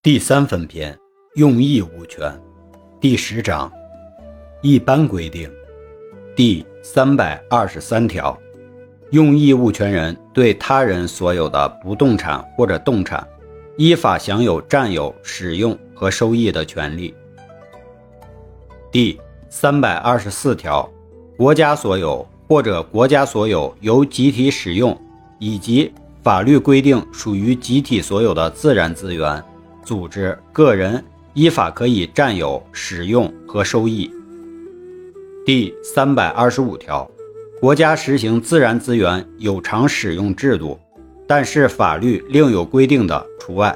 第三分篇用益物权第十章一般规定第三百二十三条，用益物权人对他人所有的不动产或者动产，依法享有占有、使用和收益的权利。第三百二十四条，国家所有或者国家所有由集体使用，以及法律规定属于集体所有的自然资源。组织、个人依法可以占有、使用和收益。第三百二十五条，国家实行自然资源有偿使用制度，但是法律另有规定的除外。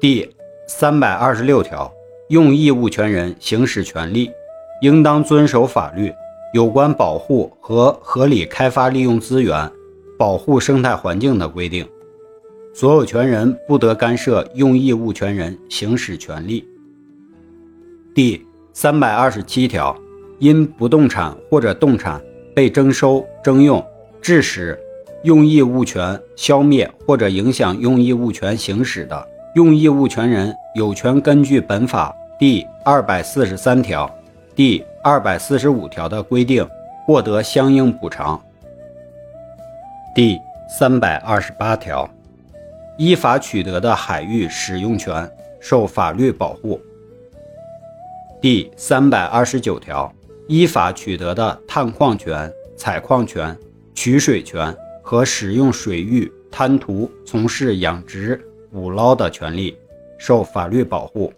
第三百二十六条，用益物权人行使权利，应当遵守法律有关保护和合理开发利用资源、保护生态环境的规定。所有权人不得干涉用益物权人行使权利。第三百二十七条，因不动产或者动产被征收、征用，致使用益物权消灭或者影响用益物权行使的，用益物权人有权根据本法第二百四十三条、第二百四十五条的规定，获得相应补偿。第三百二十八条。依法取得的海域使用权受法律保护。第三百二十九条，依法取得的探矿权、采矿权、取水权和使用水域滩涂从事养殖、捕捞的权利受法律保护。